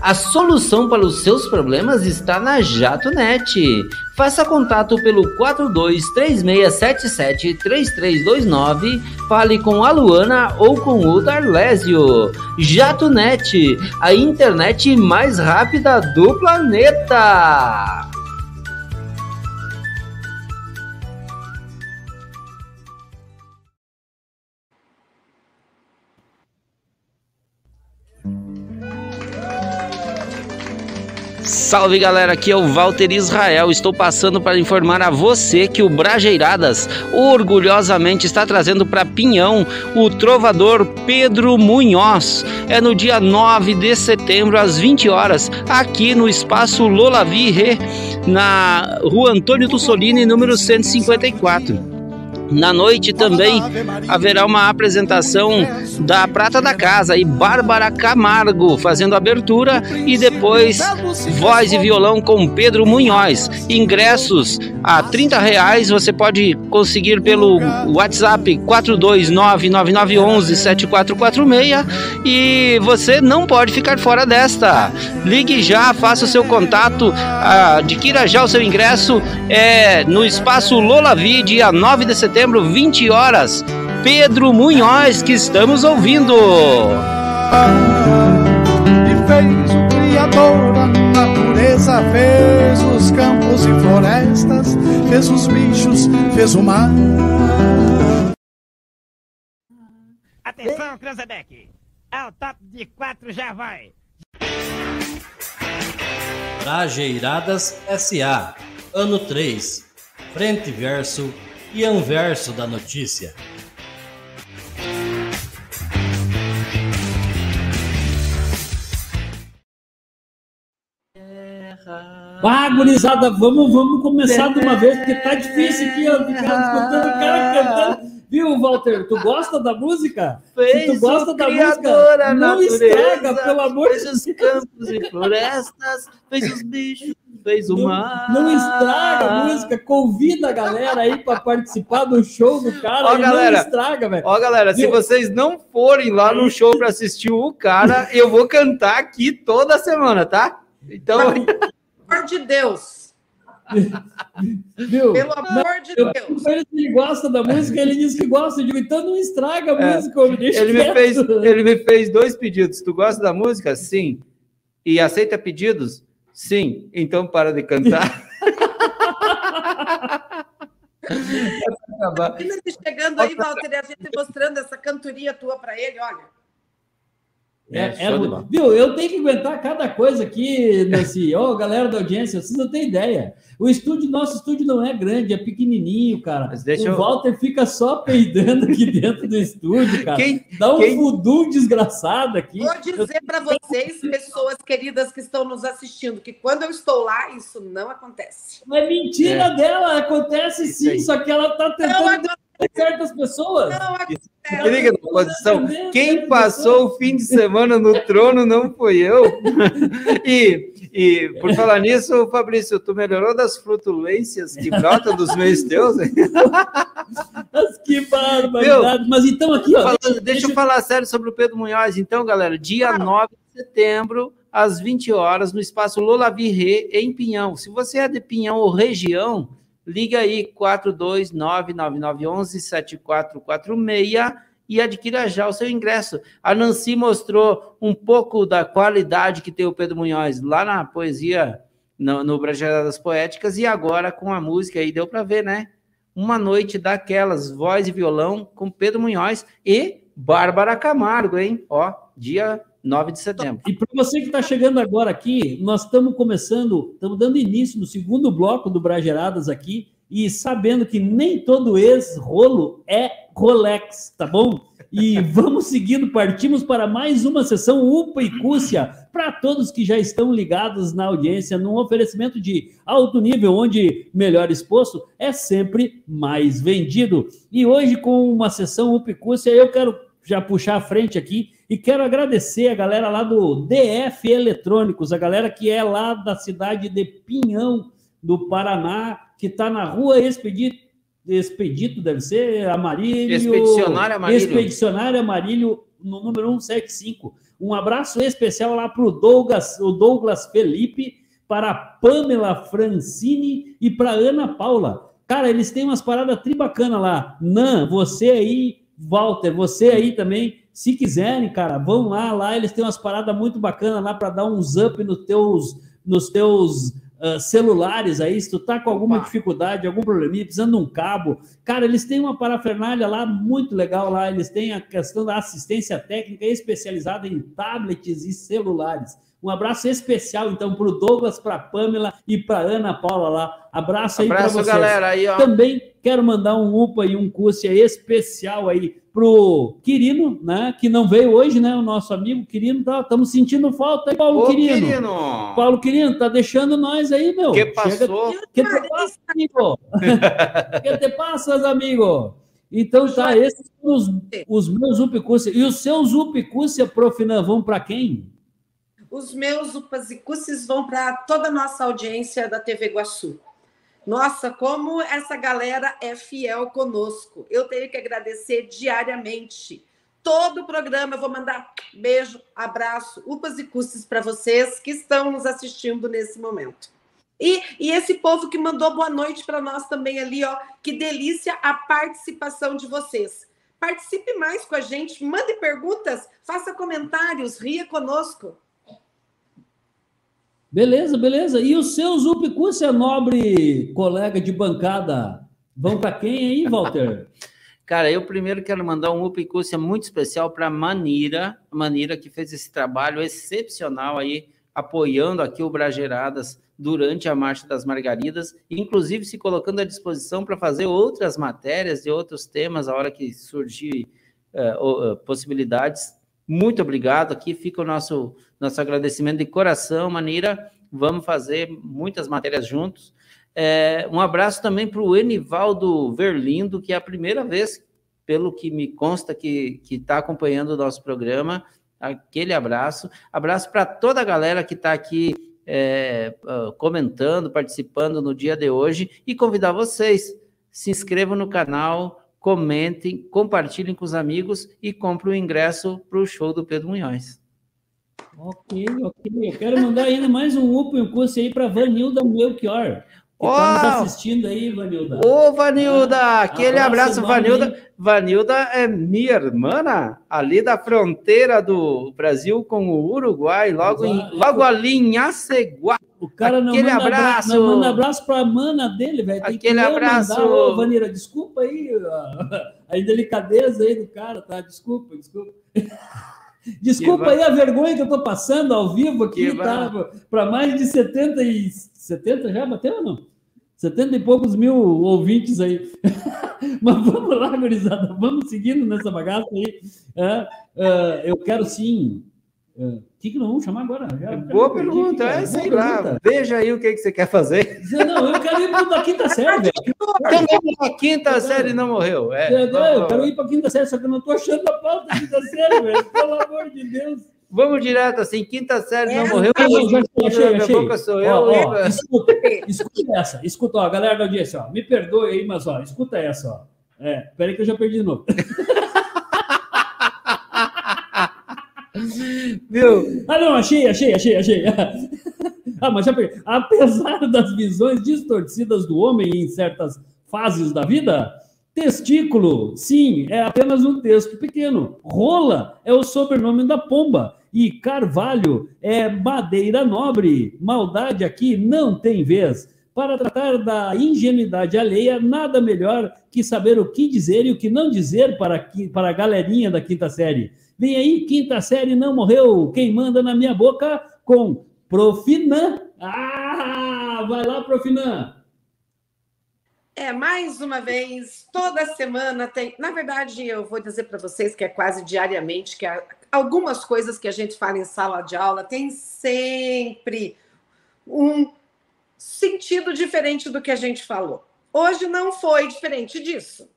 A solução para os seus problemas está na JatoNet. Faça contato pelo 4236773329, fale com a Luana ou com o Darlésio. JatoNet, a internet mais rápida do planeta. Salve galera, aqui é o Walter Israel. Estou passando para informar a você que o Brajeiradas orgulhosamente está trazendo para Pinhão o trovador Pedro Munhoz. É no dia 9 de setembro, às 20 horas, aqui no espaço Lola Virre, na rua Antônio Tussolini, número 154. Na noite também haverá uma apresentação da Prata da Casa e Bárbara Camargo fazendo abertura e depois voz e violão com Pedro Munhoz. Ingressos a 30 reais você pode conseguir pelo WhatsApp 42999117446 e você não pode ficar fora desta. Ligue já, faça o seu contato, adquira já o seu ingresso é no espaço Lola Vi, dia 9 de setembro setembro, 20 horas. Pedro Munhoz, que estamos ouvindo. E fez o Criador, a natureza, fez os campos e florestas, fez os bichos, fez o mar. Atenção, Cranzebeck. Ao top de quatro já vai. Trajeiradas SA, ano 3, frente verso e anverso da notícia. terra. Ah, gurizada, vamos, vamos começar de uma vez, porque tá difícil aqui, ó, ficar escutando o cara cantando. Viu, Walter? Tu gosta da música? Se Fez tu gosta da música, não natureza, estraga, pelo amor de Fez os campos e florestas, fez os bichos, fez o mar. Não estraga a música, convida a galera aí para participar do show do cara. Ó, galera, não estraga, velho. Ó, galera, se vocês não forem lá no show para assistir o cara, eu vou cantar aqui toda semana, tá? Então, [laughs] Pelo amor de Deus. Viu? Pelo amor de Eu Deus. ele gosta da música, ele disse que gosta. Eu digo, então não estraga a É, música, ele me, fez, ele me fez dois pedidos. Tu gosta da música? Sim. E aceita pedidos? Sim. Então para de cantar. [laughs] chegando aí, Walter, e a gente mostrando essa cantoria tua para ele, olha. É, é muito- bola. viu? Eu tenho que aguentar cada coisa aqui nesse. Ó, galera da audiência, vocês não têm ideia. O estúdio, nosso estúdio não é grande, é pequenininho, cara. deixa o eu- Walter fica só peidando aqui dentro do estúdio, cara. Quem- Dá um quem- fudum desgraçado aqui. Vou dizer para vocês, pessoas queridas que estão nos assistindo, que quando eu estou lá, isso não acontece. É mentira É. dela, acontece sim, aí. só que ela tá tentando acontece. Certas pessoas. Não. Se liga na posição. Quem passou o fim de semana no trono não foi eu. E, e por falar nisso, Fabrício, tu melhorou das flutulências que brotam dos meios teus? hein? Mas que barbaridade. Mas então aqui, ó. Falando- deixa, eu falar sério sobre o Pedro Munhoz. Então, galera, dia 9 de setembro, às 20 horas, no espaço Lola Virré, em Pinhão. Se você é de Pinhão ou região, liga aí 42999117446 e adquira já o seu ingresso. A Nancy mostrou um pouco da qualidade que tem o Pedro Munhoz lá na poesia, no, no Brasileiradas Poéticas, e agora com a música aí, deu para ver, né? Uma noite daquelas, voz e violão, com Pedro Munhoz e Bárbara Camargo, hein? Ó, dia 9 de setembro. E para você que está chegando agora aqui, nós estamos começando, estamos dando início no segundo bloco do Brageradas aqui, e sabendo que nem todo ex-rolo é Rolex, tá bom? E [laughs] vamos seguindo, partimos para mais uma sessão UPA e Cúcia, para todos que já estão ligados na audiência, num oferecimento de alto nível, onde melhor exposto é sempre mais vendido. E hoje, com uma sessão UPA e Cúcia, eu quero já puxar à frente aqui e quero agradecer a galera lá do DF Eletrônicos, a galera que é lá da cidade de Pinhão, do Paraná, que está na rua Expedito, Expedito, deve ser, Amarílio. Expedicionário Amarílio. Expedicionário Amarílio, no número 175. Um abraço especial lá para o Douglas, o Douglas Felipe, para a Pamela Francini e para Ana Paula. Cara, eles têm umas paradas tri bacana lá. Nan, você aí, Walter, você aí também, se quiserem, cara, vão lá, lá eles têm umas paradas muito bacanas lá para dar uns up nos teus, nos teus ah, celulares aí, se tu tá com alguma dificuldade, algum probleminha, precisando de um cabo, cara, eles têm uma parafernália lá muito legal lá, eles têm a questão da assistência técnica especializada em tablets e celulares. Um abraço especial, então, para o Douglas, para a Pamela e para Ana Paula lá. Abraço aí para Abraço, vocês. galera, aí, ó. Também quero mandar um UPA e um Cússia especial aí pro Quirino, né? Que não veio hoje, né? O nosso amigo Quirino, tá? Estamos sentindo falta aí, Paulo Ô, Quirino. Quirino! Paulo Quirino, tá deixando nós aí, meu. Que passou? que te passa, amigo? [laughs] que te passas, amigo? Então tá, esses são os, os meus Upicúcia. E os seus Upicúcia, Profinan, vão para quem? Os meus upas e cusses vão para toda a nossa audiência da TV Iguaçu. Nossa, como essa galera é fiel conosco. Eu tenho que agradecer diariamente. Todo o programa eu vou mandar beijo, abraço, upas e cusses para vocês que estão nos assistindo nesse momento. E, e esse povo que mandou boa noite para nós também ali, ó. Que delícia a participação de vocês. Participe mais com a gente, mande perguntas, faça comentários, ria conosco. Beleza, beleza. E os seus Upicúcia, nobre colega de bancada, vão para quem aí, Walter? [laughs] Cara, eu primeiro quero mandar um upicúcia muito especial para Manira, Manira que fez esse trabalho excepcional aí, apoiando aqui o Brageradas durante a Marcha das Margaridas, inclusive se colocando à disposição para fazer outras matérias de outros temas, a hora que surgir eh, o- eh, possibilidades. Muito obrigado, aqui fica o nosso, nosso agradecimento de coração, Manira. Vamos fazer muitas matérias juntos. É, um abraço também para o Enivaldo Verlindo, que é a primeira vez, pelo que me consta, que está acompanhando o nosso programa. Aquele abraço. Abraço para toda a galera que está aqui é, comentando, participando no dia de hoje e convidar vocês. Se inscrevam no canal, comentem, compartilhem com os amigos e comprem o ingresso para o show do Pedro Munhoz. Ok, ok. Eu quero mandar ainda mais um upo e um curso aí para Vanilda Melchior. Que oh! tá nos assistindo aí, Vanilda. Ô, Vanilda! Ah, aquele abraço, Vanilda. Vanilda é minha irmã, ali da fronteira do Brasil com o Uruguai, logo, em, logo ali em Aceguá. O cara não Aquele manda abraço. Não manda abraço para a mana dele, velho. Aquele abraço. Mandar. Ô, Vanira, desculpa aí a, [laughs] a indelicadeza aí do cara, tá? Desculpa, desculpa. [laughs] Desculpa aí a vergonha que eu estou passando ao vivo aqui, tá? Para mais de 70 e 70 já bateu ou não? 70 e poucos mil ouvintes aí. [laughs] Mas vamos lá, gurizada, vamos seguindo nessa bagaça aí. É, é, eu quero sim o que, que nós vamos chamar agora? Já, Boa pergunta, é, sei lá. Veja aí o que, que você quer fazer. Não, eu quero ir para a quinta série, velho. [laughs] A quinta série não morreu. É, eu quero ir para a quinta série, só que eu não estou achando a pauta da quinta série, velho. Pelo amor de Deus. Vamos direto assim, quinta série não morreu. Eu já achei, achei. Boca sou eu. Ó, ó, escuta, escuta essa, escuta, ó, galera da audiência, ó, me perdoe aí, mas ó, escuta essa, ó. É, peraí que eu já perdi de novo. [laughs] Viu? Ah, não, achei, achei, achei, achei. [laughs] ah, mas já peguei. Apesar das visões distorcidas do homem em certas fases da vida, testículo, sim, é apenas um texto pequeno. Rola é o sobrenome da pomba. E carvalho é madeira nobre. Maldade aqui não tem vez. Para tratar da ingenuidade alheia, nada melhor que saber o que dizer e o que não dizer para, para a galerinha da quinta série. Vem aí, quinta série não morreu. Quem manda na minha boca com Profinan. Ah, vai lá, Profinan. É, mais uma vez, toda semana tem. Na verdade, eu vou dizer para vocês que é quase diariamente que algumas coisas que a gente fala em sala de aula tem sempre um sentido diferente do que a gente falou. Hoje não foi diferente disso.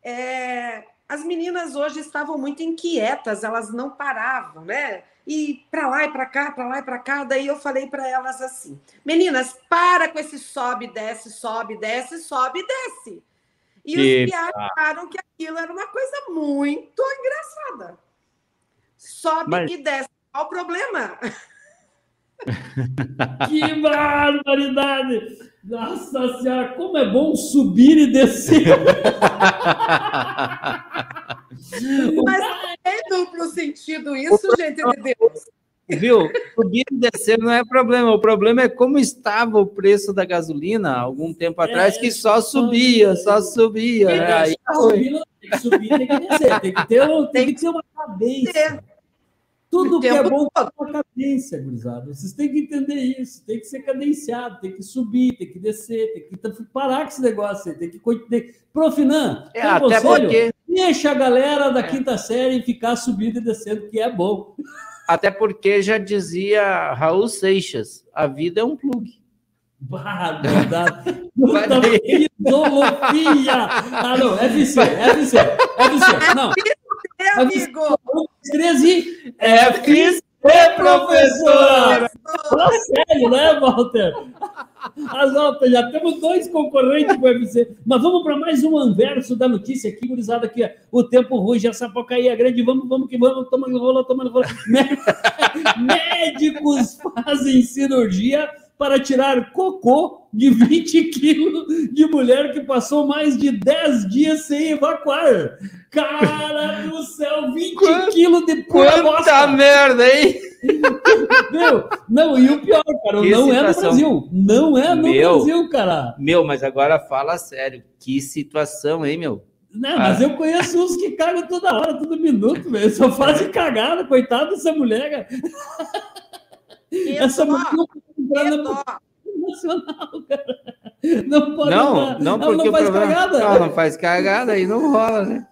É, as meninas hoje estavam muito inquietas, elas não paravam, né? E para lá e para cá, para lá e para cá. Daí eu falei para elas assim: meninas, para com esse sobe, desce, sobe, desce, sobe, desce. E os piados acharam que aquilo era uma coisa muito engraçada. Sobe Mas... e desce. Qual o problema? [laughs] [laughs] que barbaridade! Nossa senhora, como é bom subir e descer! [laughs] Mas tem duplo sentido isso, gente de Deus. Viu? Subir e descer não é problema. O problema é como estava o preço da gasolina algum tempo atrás, é, que só subia, só subia. Né? Aí, tem que subir, tem que descer. Tem que ter, tem que ter uma cabeça. Tudo que é bom tem uma cadência, gurizada. Vocês têm que entender isso. Tem que ser cadenciado, tem que subir, tem que descer, tem que parar com esse negócio aí. Tem que. Tem... Profinan, é, até conselho? porque... deixa a galera da é. quinta série ficar subindo e descendo, que é bom. Até porque já dizia Raul Seixas: a vida é um plug. Bah, verdade. Puta filosofia! Ah, não, FC, FC, FC. Não. É, amigo! 13 Fs e professora! Fala sério, né, Walter? As altas, já temos dois concorrentes para o UFC. Mas vamos para mais um anverso da notícia aqui, gurizada, que o tempo ruge, a sapocaí é grande, vamos, vamos que vamos, tomando rola, tomando rola. [laughs] [laughs] Médicos fazem cirurgia para tirar cocô de [laughs] 20 quilos de mulher que passou mais de 10 dias sem evacuar. Cara do céu, 20 Quanto, quilos de pura Quanta merda, hein? Meu, não, e o pior, cara, que não situação. é no Brasil. Não é no meu, Brasil, cara. Meu, mas agora fala sério. Que situação, hein, meu? Não, ah. mas eu conheço uns que cagam toda hora, todo minuto, velho. Só fazem cagada, coitado dessa mulher, cara. Essa mulher não nacional, [laughs] cara. Não pode Não, não, porque não faz problema... cagada. Ela não faz cagada aí não rola, né?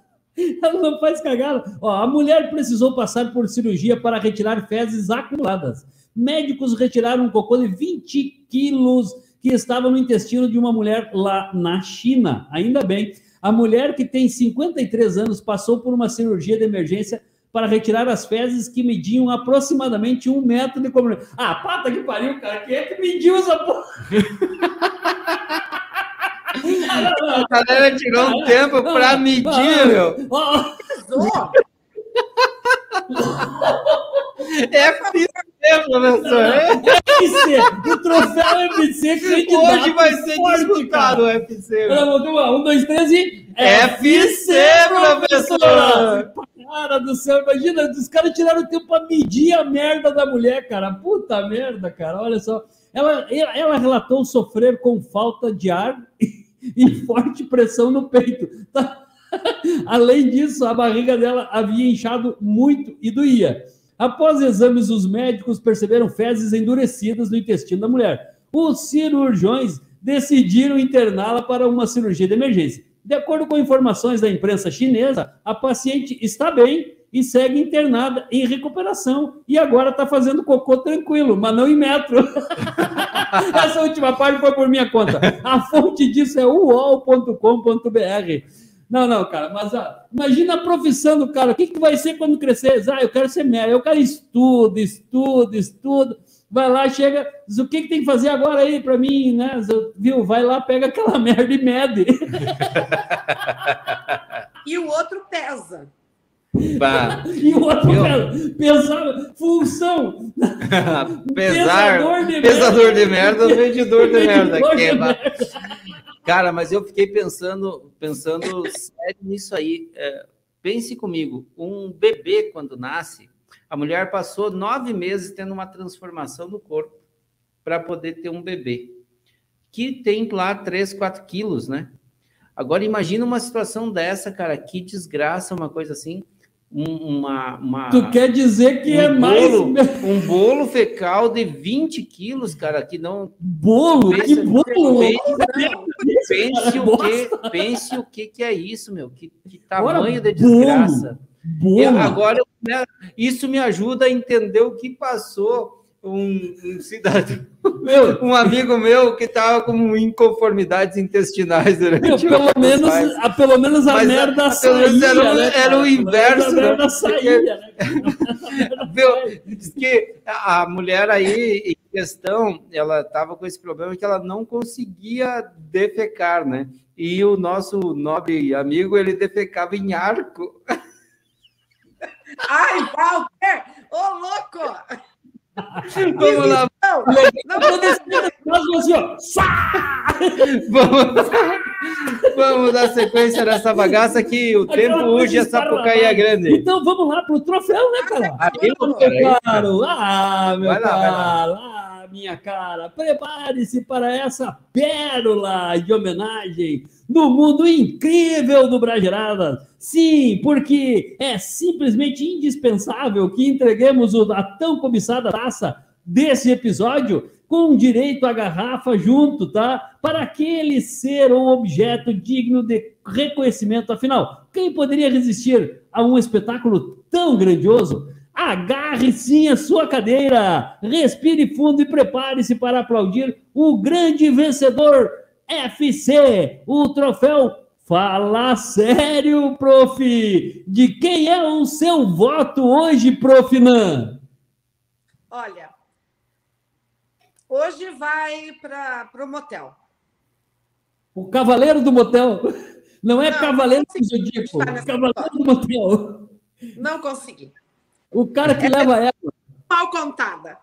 Ela não faz cagada. Ó, a mulher precisou passar por cirurgia para retirar fezes acumuladas. médicos retiraram um cocô de 20 quilos que estava no intestino de uma mulher lá na China. Ainda bem. A mulher que tem 53 anos passou por uma cirurgia de emergência para retirar as fezes que mediam aproximadamente um metro de comprimento. Ah, pata que pariu, cara. Quem é que mediu essa porra? [laughs] A galera tirou um tempo pra medir, meu. [laughs] FC, professor. FC, o troféu FC candidato. Hoje vai ser forte, disputado o. FC. Vamos. Um, dois, três e. FC, professor. Cara do céu, imagina, os caras tiraram tempo pra medir a merda da mulher, cara. Puta merda, cara. Olha só. Ela, ela, ela relatou sofrer com falta de ar [laughs] e forte pressão no peito. Tá? [laughs] Além disso, a barriga dela havia inchado muito e doía. Após exames, os médicos perceberam fezes endurecidas no intestino da mulher. Os cirurgiões decidiram interná-la para uma cirurgia de emergência. De acordo com informações da imprensa chinesa, a paciente está bem e segue internada em recuperação e agora está fazendo cocô tranquilo, mas não em metro. [laughs] Essa última parte foi por minha conta. A fonte disso é uol.com.br. Não, não, cara, mas ó, imagina a profissão do cara. O que, que vai ser quando crescer? Ah, eu quero ser médico. O cara estuda, estuda, estuda. Vai lá, chega, diz, o que, que tem que fazer agora aí para mim, né? Viu? Vai lá, pega aquela [laughs] merda e mede. [laughs] E o outro pesa. Bah. [laughs] E o outro Eu- pesa- pensava, função. Pesar, Pesador de pesador merda. de merda, medidor de merda. Que de ba- Cara, mas eu fiquei pensando, pensando sério nisso aí. É, pense comigo, um bebê quando nasce, a mulher passou nove meses tendo uma transformação no corpo para poder ter um bebê, que tem lá 3, 4 quilos, né? Agora imagina uma situação dessa, cara, que desgraça, uma coisa assim, uma, uma Tu quer dizer que é mais. bolo, um bolo fecal de 20 quilos, cara, que não. Bolo? Que bolo? Pense, pense o que, pense o que, que é isso, meu. Que, que tamanho de bolo, desgraça. bolo. Eu- agora, né, isso me ajuda a entender o que passou um, um cidadão, um amigo meu que estava com inconformidades intestinais durante Meu, pelo menos, a, pelo menos a mas merda a- saía, era, o- né, era o inverso. A né? merda saía, né? [laughs] Diz que a mulher aí em questão, ela estava com esse problema que ela não conseguia defecar, né? E o nosso nobre amigo, ele defecava em arco. [laughs] Ai, Walter! Ô, louco! Vamos lá. Não, não, assim, ó! Vamos, vamos dar sequência nessa bagaça que o tempo hoje essa Sapucaí é grande. Então vamos lá pro troféu, né, cara? Meu aí, caro. Ah, meu Vai lá, vai lá. Minha cara. Prepare-se para essa pérola de homenagem no mundo incrível do Brageradas. Sim, porque é simplesmente indispensável que entreguemos a tão cobiçada taça desse episódio com direito à garrafa junto, tá? Para aquele ser ou objeto digno de reconhecimento. Afinal, quem poderia resistir a um espetáculo tão grandioso? Agarre sim a sua cadeira, respire fundo e prepare-se para aplaudir o grande vencedor FC, o troféu Fala sério, prof! De quem é o seu voto hoje, prof. Nan? Olha, hoje vai para o motel. O cavaleiro do motel. Não é Não, cavaleiro do zodíaco, cavaleiro do motel. Não consegui. O cara que leva ela. Mal contada.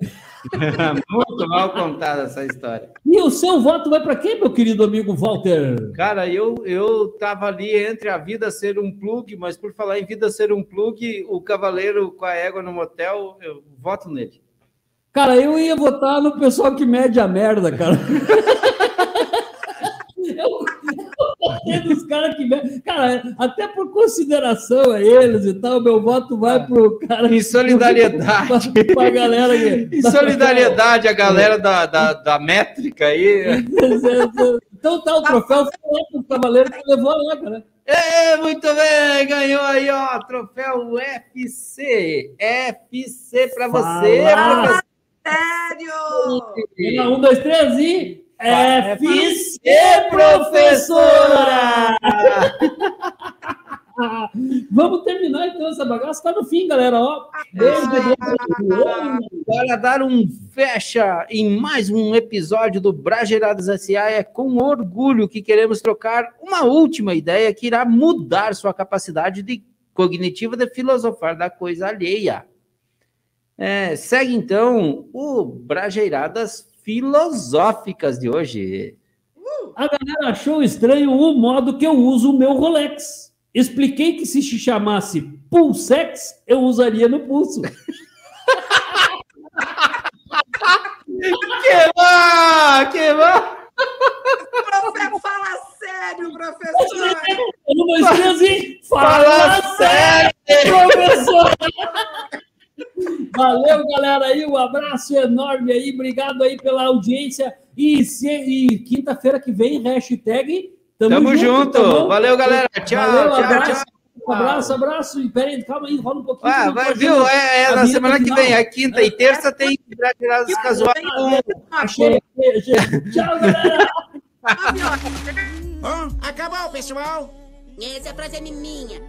[laughs] Muito mal contada essa história. E o seu voto vai para quem, meu querido amigo Walter? Cara, eu, eu tava ali entre a vida ser um plug, mas por falar em vida ser um plug, o cavaleiro com a égua no motel, eu voto nele. Cara, eu ia votar no pessoal que mede a merda, cara. [laughs] Votei nos caras que. Cara, até por consideração a eles e tal, meu voto vai pro cara. Em solidariedade. Pra, [laughs] pra galera que. [laughs] Em solidariedade a galera da, da, da métrica aí. [laughs] Então tá, o troféu foi lá pro cavaleiro que levou lá, cara. É, muito bem, ganhou aí, ó, troféu UFC. FC pra você, Fala professor. Lá, Um, dois, três e. FC, professora! [laughs] Vamos terminar então essa bagaça. Tá no fim, galera. Ó, beijo. Para dar um fecha em mais um episódio do Brageiradas S.A., é com orgulho que queremos trocar uma última ideia que irá mudar sua capacidade de cognitiva de filosofar da coisa alheia. É, segue então o Brageiradas Filosóficas de hoje. A galera achou estranho o modo que eu uso o meu Rolex. Expliquei que se se chamasse Pulsex, eu usaria no pulso. Que bom! Que bom! Profe, fala sério, professor. Eu não esqueço, hein? Fala Fala sério, professor! [laughs] Valeu, galera aí, um abraço enorme aí, obrigado aí pela audiência. E, se- e quinta-feira que vem, hashtag Tamo junto. tá bom? Valeu, galera. Tchau, Valeu, tchau, abraço, tchau. Abraço, abraço. E peraí, calma aí, rola um pouquinho. Ah, vai, viu? É, é na semana que vem, é quinta e terça tem Brageiradas Casuais com Achei. Tchau, galera. Acabou, pessoal. Essa frase é minha.